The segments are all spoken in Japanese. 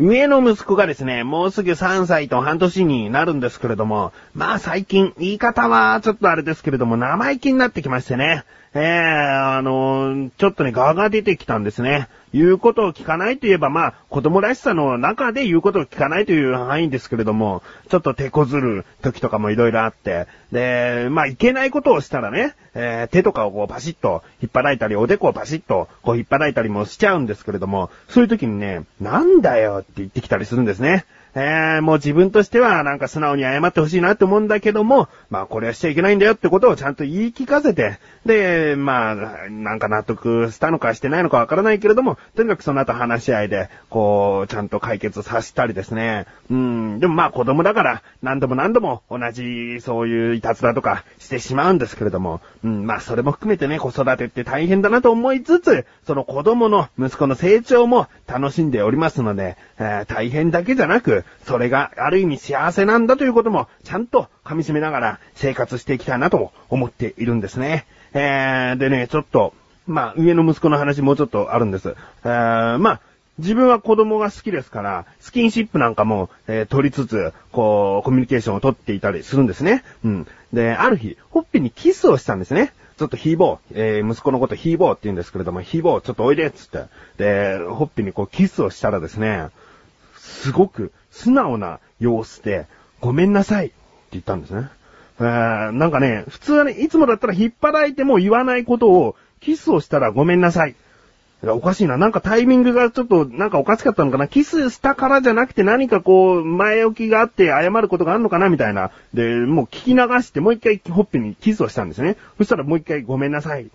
上の息子がですね、もうすぐ3歳と半年になるんですけれども、まあ最近、言い方はちょっとあれですけれども、生意気になってきましてね。ええー、あのちょっとね、ガが出てきたんですね。言うことを聞かないといえば、まあ、子供らしさの中で言うことを聞かないという範囲ですけれども、ちょっと手こずる時とかもいろいろあって、で、まあ、いけないことをしたらね、えー、手とかをこうパシッと引っ張られたり、おでこをパシッとこう引っ張られたりもしちゃうんですけれども、そういう時にね、なんだよって言ってきたりするんですね。えー、もう自分としてはなんか素直に謝ってほしいなって思うんだけども、まあこれはしちゃいけないんだよってことをちゃんと言い聞かせて、で、まあ、なんか納得したのかしてないのかわからないけれども、とにかくその後話し合いで、こう、ちゃんと解決させたりですね。うん、でもまあ子供だから何度も何度も同じそういういたずらとかしてしまうんですけれども、うん、まあそれも含めてね、子育てって大変だなと思いつつ、その子供の息子の成長も楽しんでおりますので、えー、大変だけじゃなく、それがある意味幸せなんだということも、ちゃんと噛み締めながら生活していきたいなと思っているんですね。えー、でね、ちょっと、まあ、上の息子の話もうちょっとあるんです。えー、まあ、自分は子供が好きですから、スキンシップなんかも、えー、取りつつ、こう、コミュニケーションを取っていたりするんですね。うん。で、ある日、ほっぺにキスをしたんですね。ちょっとヒーボー、えー、息子のことヒーボーって言うんですけれども、ヒーボーちょっとおいでっつって。で、ほっぺにこうキスをしたらですね、すごく素直な様子で、ごめんなさいって言ったんですね。えー、なんかね、普通はね、いつもだったら引っ張られても言わないことを、キスをしたらごめんなさい。おかしいな。なんかタイミングがちょっとなんかおかしかったのかな。キスしたからじゃなくて何かこう、前置きがあって謝ることがあるのかなみたいな。で、もう聞き流してもう一回ほっぺにキスをしたんですね。そしたらもう一回ごめんなさい。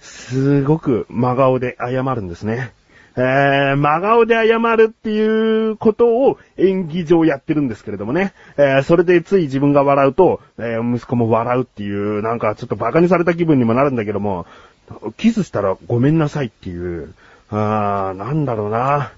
すごく真顔で謝るんですね。えー、真顔で謝るっていうことを演技上やってるんですけれどもね。えー、それでつい自分が笑うと、えー、息子も笑うっていう、なんかちょっと馬鹿にされた気分にもなるんだけども、キスしたらごめんなさいっていう、あー、なんだろうな。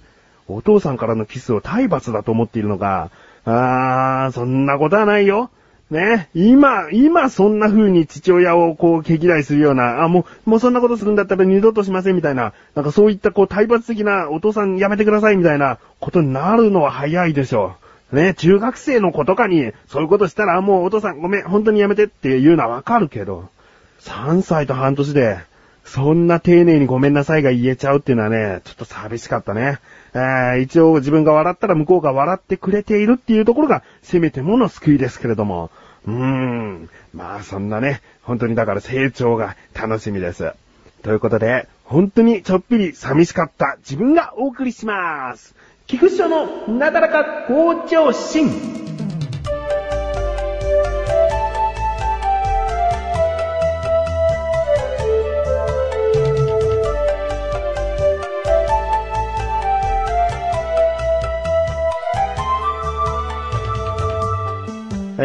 お父さんからのキスを体罰だと思っているのか、あー、そんなことはないよ。ね。今、今そんな風に父親をこう毛嫌いするような、あ、もう、もうそんなことするんだったら二度としませんみたいな、なんかそういったこう体罰的なお父さんやめてくださいみたいなことになるのは早いでしょう。ね、中学生の子とかにそういうことしたら、もうお父さんごめん、本当にやめてって言うのはわかるけど、3歳と半年で、そんな丁寧にごめんなさいが言えちゃうっていうのはね、ちょっと寂しかったね。えー、一応自分が笑ったら向こうが笑ってくれているっていうところが、せめてもの救いですけれども。うーん。まあそんなね、本当にだから成長が楽しみです。ということで、本当にちょっぴり寂しかった自分がお送りします。菊師匠のなだらか向上心。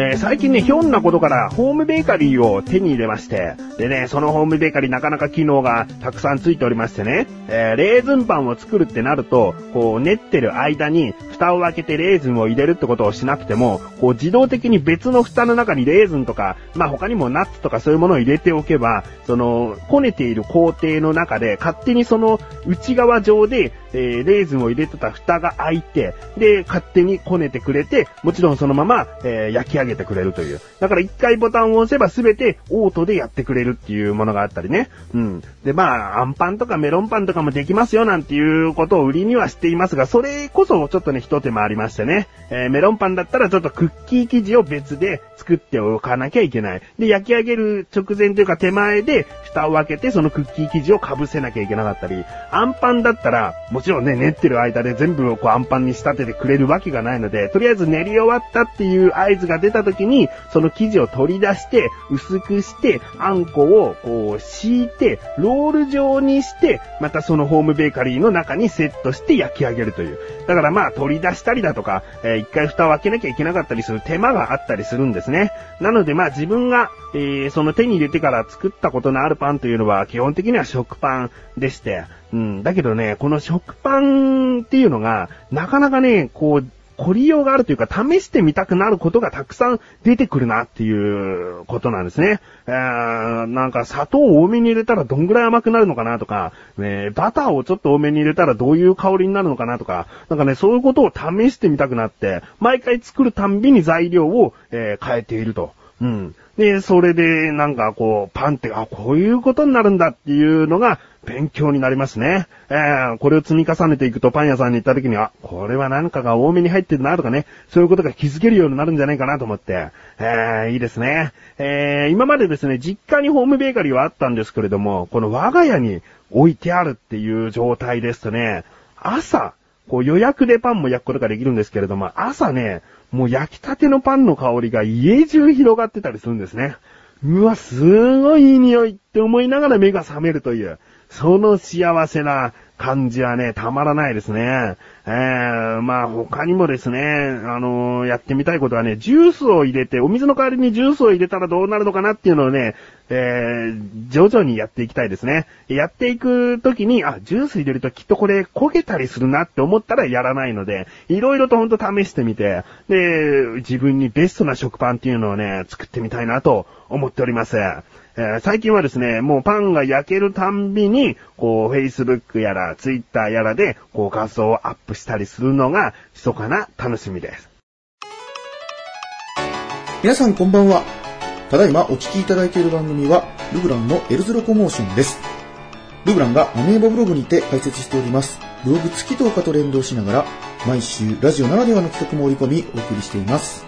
えー、最近ね、ひょんなことからホームベーカリーを手に入れまして、でね、そのホームベーカリーなかなか機能がたくさんついておりましてね、えー、レーズンパンを作るってなると、こう練ってる間に蓋を開けてレーズンを入れるってことをしなくても、こう自動的に別の蓋の中にレーズンとか、まあ他にもナッツとかそういうものを入れておけば、その、こねている工程の中で勝手にその内側上で、えー、レーズンを入れてた蓋が開いて、で、勝手にこねてくれて、もちろんそのまま、えー、焼き上げてくれるという。だから一回ボタンを押せばすべてオートでやってくれるっていうものがあったりね。うん。で、まあ、アンパンとかメロンパンとかもできますよなんていうことを売りにはしていますが、それこそちょっとね、一手間ありましてね。えー、メロンパンだったらちょっとクッキー生地を別で作っておかなきゃいけない。で、焼き上げる直前というか手前で蓋を開けてそのクッキー生地を被せなきゃいけなかったり、アンパンだったら、もちろんね、練ってる間で全部をこうアンパンに仕立ててくれるわけがないので、とりあえず練り終わったっていう合図が出た時に、その生地を取り出して、薄くして、あんこをこう敷いて、ロール状にして、またそのホームベーカリーの中にセットして焼き上げるという。だからまあ取り出したりだとか、えー、一回蓋を開けなきゃいけなかったりする手間があったりするんですね。なのでまあ自分が、えー、その手に入れてから作ったことのあるパンというのは基本的には食パンでして、うん、だけどね、この食パンっていうのが、なかなかね、こう、凝りようがあるというか、試してみたくなることがたくさん出てくるなっていうことなんですね。えー、なんか砂糖を多めに入れたらどんぐらい甘くなるのかなとか、えー、バターをちょっと多めに入れたらどういう香りになるのかなとか、なんかね、そういうことを試してみたくなって、毎回作るたんびに材料を、えー、変えていると。うん。で、それで、なんかこう、パンって、あ、こういうことになるんだっていうのが、勉強になりますね。えー、これを積み重ねていくとパン屋さんに行った時には、これは何かが多めに入ってるなとかね、そういうことが気づけるようになるんじゃないかなと思って、えー、いいですね。えー、今までですね、実家にホームベーカリーはあったんですけれども、この我が家に置いてあるっていう状態ですとね、朝、こう予約でパンも焼くことができるんですけれども、朝ね、もう焼きたてのパンの香りが家中広がってたりするんですね。うわ、すごいいい匂いって思いながら目が覚めるという、その幸せな感じはね、たまらないですね。えー、まあ他にもですね、あのー、やってみたいことはね、ジュースを入れて、お水の代わりにジュースを入れたらどうなるのかなっていうのをね、えー、徐々にやっていきたいですね。やっていくときに、あ、ジュース入れるときっとこれ焦げたりするなって思ったらやらないので、いろいろとほんと試してみて、で、自分にベストな食パンっていうのをね、作ってみたいなと思っております。えー、最近はですね、もうパンが焼けるたんびに、こう、Facebook やら Twitter やらで、こう画像をアップしたりするのが、密かな楽しみです。皆さんこんばんは。ただいまお聞きいただいている番組は、ルブランのエルズロコモーションです。ルブランがアメーボブログにて解説しております。ブログ月10日と連動しながら、毎週ラジオならではの企画も織り込みお送りしています。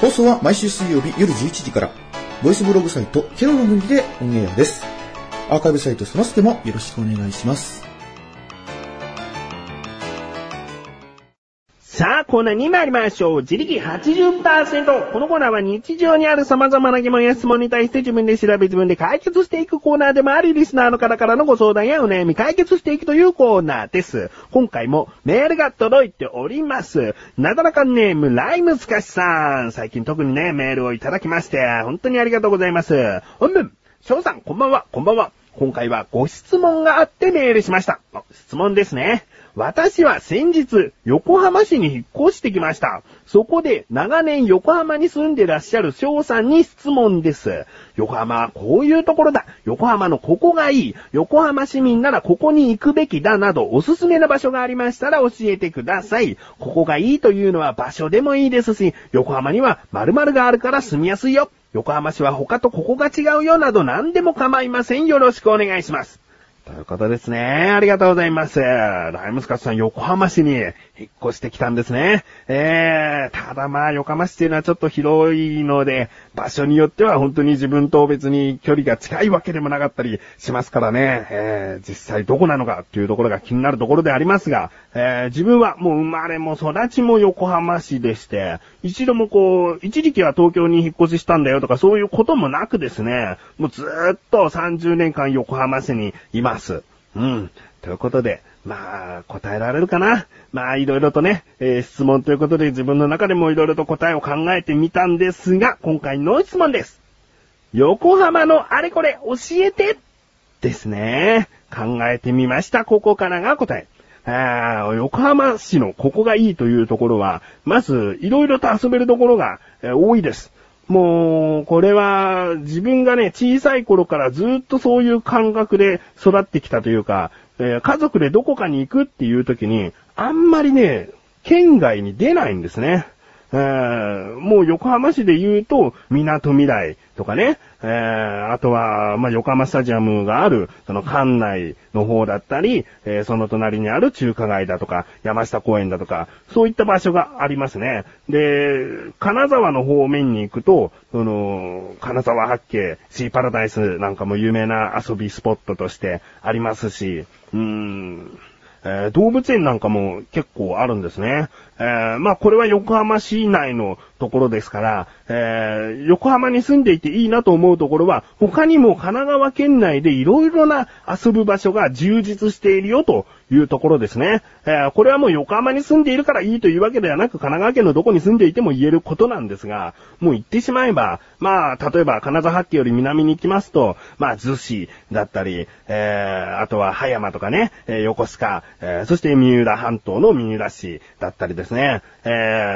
放送は毎週水曜日夜11時から、ボイスブログサイト、ケロの分岐でオンエアです。アーカイブサイトそのステもよろしくお願いします。さあ、コーナーに参りましょう。自力80%。このコーナーは日常にある様々な疑問や質問に対して自分で調べ自分で解決していくコーナーでもあり、リスナーの方からのご相談やお悩み解決していくというコーナーです。今回もメールが届いております。なだらかネーム、ライムスカシさん。最近特にね、メールをいただきまして、本当にありがとうございます。本文、翔さん、こんばんは、こんばんは。今回はご質問があってメールしました。質問ですね。私は先日、横浜市に引っ越してきました。そこで長年横浜に住んでらっしゃる翔さんに質問です。横浜はこういうところだ。横浜のここがいい。横浜市民ならここに行くべきだなどおすすめの場所がありましたら教えてください。ここがいいというのは場所でもいいですし、横浜には〇〇があるから住みやすいよ。横浜市は他とここが違うよなど何でも構いません。よろしくお願いします。ということですね。ありがとうございます。ライムスカッツさん、横浜市に引っ越してきたんですね。えー、ただまあ、横浜市っていうのはちょっと広いので、場所によっては本当に自分と別に距離が近いわけでもなかったりしますからね。えー、実際どこなのかっていうところが気になるところでありますが、えー、自分はもう生まれも育ちも横浜市でして、一度もこう、一時期は東京に引っ越ししたんだよとかそういうこともなくですね、もうずっと30年間横浜市にいます。うん。ということで、まあ、答えられるかな？まあ、いろいろとね、えー、質問ということで自分の中でもいろいろと答えを考えてみたんですが、今回の質問です。横浜のあれこれ教えてですね。考えてみました。ここからが答え。横浜市のここがいいというところは、まず、いろいろと遊べるところが、えー、多いです。もう、これは、自分がね、小さい頃からずっとそういう感覚で育ってきたというか、えー、家族でどこかに行くっていう時に、あんまりね、県外に出ないんですね。えー、もう横浜市で言うと、港未来とかね、えー、あとは、まあ、横浜スタジアムがある、その館内の方だったり、えー、その隣にある中華街だとか、山下公園だとか、そういった場所がありますね。で、金沢の方面に行くと、その、金沢八景、シーパラダイスなんかも有名な遊びスポットとしてありますし、うーん、えー、動物園なんかも結構あるんですね。えー、まあこれは横浜市内のところですから、えー、横浜に住んでいていいなと思うところは、他にも神奈川県内で色々な遊ぶ場所が充実しているよというところですね。えー、これはもう横浜に住んでいるからいいというわけではなく、神奈川県のどこに住んでいても言えることなんですが、もう言ってしまえば、まあ、例えば金沢八景より南に行きますと、まあ、逗子だったり、えー、あとは葉山とかね、えー、横須賀、えー、そして三浦半島の三浦市だったりですね、え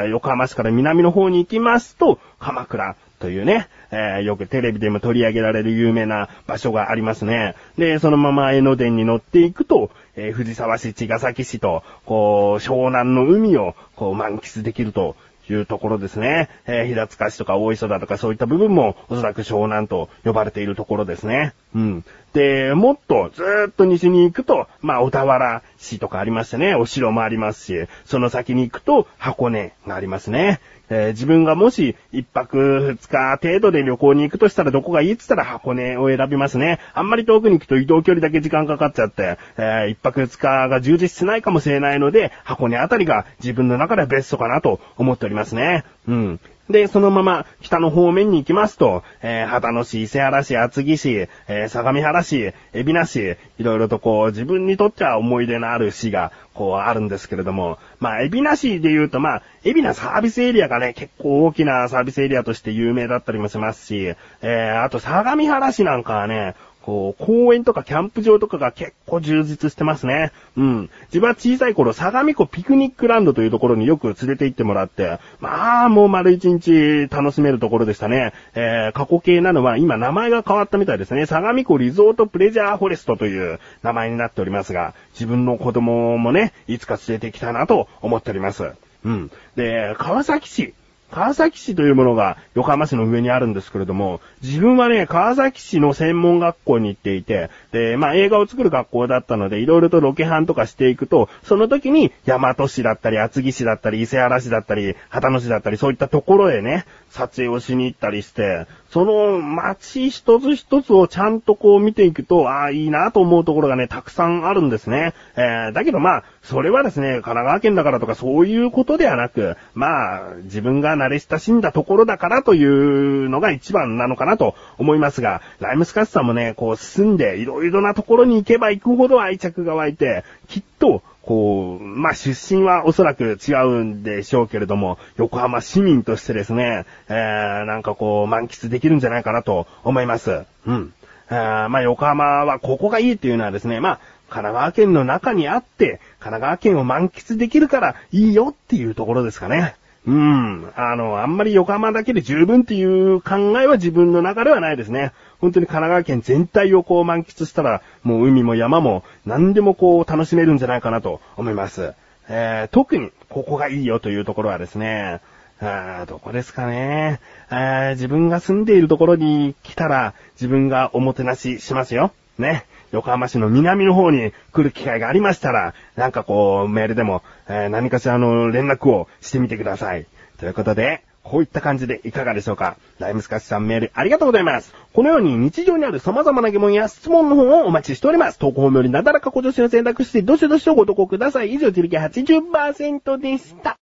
ー、横浜市から南の方に行きますと、鎌倉、というね、えー、よくテレビでも取り上げられる有名な場所がありますね。で、そのまま江ノ電に乗っていくと、えー、藤沢市、茅ヶ崎市と、こう、湘南の海を、こう、満喫できるというところですね。えー、平塚市とか大磯だとかそういった部分もおそらく湘南と呼ばれているところですね。うん。で、もっとずーっと西に行くと、まあ、小田原市とかありましてね、お城もありますし、その先に行くと箱根がありますね。えー、自分がもし一泊二日程度で旅行に行くとしたらどこがいいって言ったら箱根を選びますね。あんまり遠くに行くと移動距離だけ時間かかっちゃって、えー、一泊二日が充実しないかもしれないので、箱根あたりが自分の中ではベストかなと思っておりますね。うん。で、そのまま北の方面に行きますと、えー、旗野市、伊勢原市、厚木市、えー、相模原市、海老名市、いろいろとこう、自分にとっては思い出のある市が、こう、あるんですけれども、まあ、海老名市で言うと、まあ、海老名サービスエリアがね、結構大きなサービスエリアとして有名だったりもしますし、えー、あと相模原市なんかはね、こう、公園とかキャンプ場とかが結構充実してますね。うん。自分は小さい頃、相模湖ピクニックランドというところによく連れて行ってもらって、まあ、もう丸一日楽しめるところでしたね。えー、過去形なのは今名前が変わったみたいですね。相模湖リゾートプレジャーフォレストという名前になっておりますが、自分の子供もね、いつか連れて行きたいなと思っております。うん。で、川崎市。川崎市というものが横浜市の上にあるんですけれども、自分はね、川崎市の専門学校に行っていて、で、まあ映画を作る学校だったので、いろいろとロケハンとかしていくと、その時に大和市だったり、厚木市だったり、伊勢原市だったり、旗野市だったり、そういったところへね、撮影をしに行ったりして、その街一つ一つをちゃんとこう見ていくと、ああ、いいなと思うところがね、たくさんあるんですね。えー、だけどまあ、それはですね、神奈川県だからとかそういうことではなく、まあ、自分が慣れ親しんだところだからというのが一番なのかなと思いますが、ライムスカッシュさんもね、こう住んでいろいろなところに行けば行くほど愛着が湧いて、きっと、こう、まあ、出身はおそらく違うんでしょうけれども、横浜市民としてですね、えー、なんかこう、満喫できるんじゃないかなと思います。うん。えー、まあ、横浜はここがいいっていうのはですね、まあ、神奈川県の中にあって、神奈川県を満喫できるからいいよっていうところですかね。うん。あの、あんまり横浜だけで十分っていう考えは自分の中ではないですね。本当に神奈川県全体をこう満喫したら、もう海も山も何でもこう楽しめるんじゃないかなと思います。えー、特にここがいいよというところはですね、あどこですかね。自分が住んでいるところに来たら自分がおもてなししますよ。ね。横浜市の南の方に来る機会がありましたら、なんかこう、メールでも、えー、何かしらの連絡をしてみてください。ということで、こういった感じでいかがでしょうかライムスカッシュさんメールありがとうございます。このように日常にある様々な疑問や質問の方をお待ちしております。投稿よりなだらかご助手を選択して、どしどしご投稿ください。以上、自力80%でした。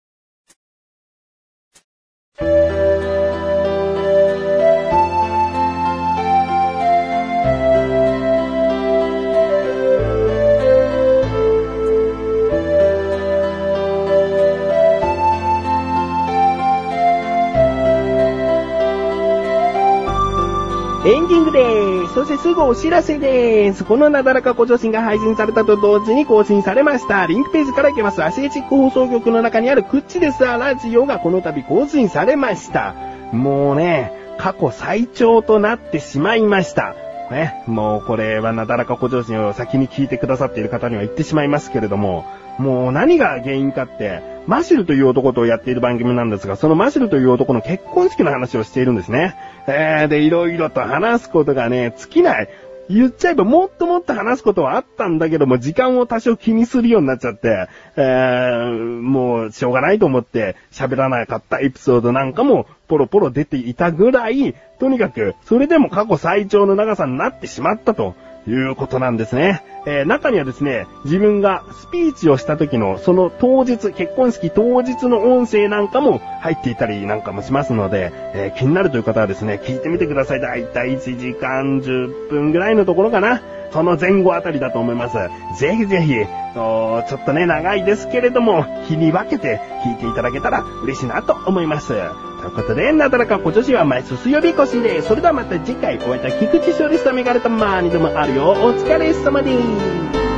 エンディングでーす。そしてすぐお知らせでーす。このなだらかご助身が配信されたと同時に更新されました。リンクページから行けます。アシエチック放送局の中にあるクッチレスアラジオがこの度更新されました。もうね、過去最長となってしまいました。ね、もうこれはなだらかご助身を先に聞いてくださっている方には言ってしまいますけれども、もう何が原因かって、マシルという男とやっている番組なんですが、そのマシルという男の結婚式の話をしているんですね。えー、で、いろいろと話すことがね、尽きない。言っちゃえばもっともっと話すことはあったんだけども、時間を多少気にするようになっちゃって、えー、もうしょうがないと思って喋らなかったエピソードなんかもポロポロ出ていたぐらい、とにかく、それでも過去最長の長さになってしまったと。いうことなんですね。えー、中にはですね、自分がスピーチをした時のその当日、結婚式当日の音声なんかも入っていたりなんかもしますので、えー、気になるという方はですね、聞いてみてください。だいたい1時間10分ぐらいのところかな。その前後あたりだと思います。ぜひぜひ、とちょっとね、長いですけれども、日に分けて聞いていただけたら嬉しいなと思います。ということで、なだらか今年は毎週水曜日越しで、それではまた次回お会いいた菊池勝利スタメガネとまーにでもあるよ。お疲れ様です。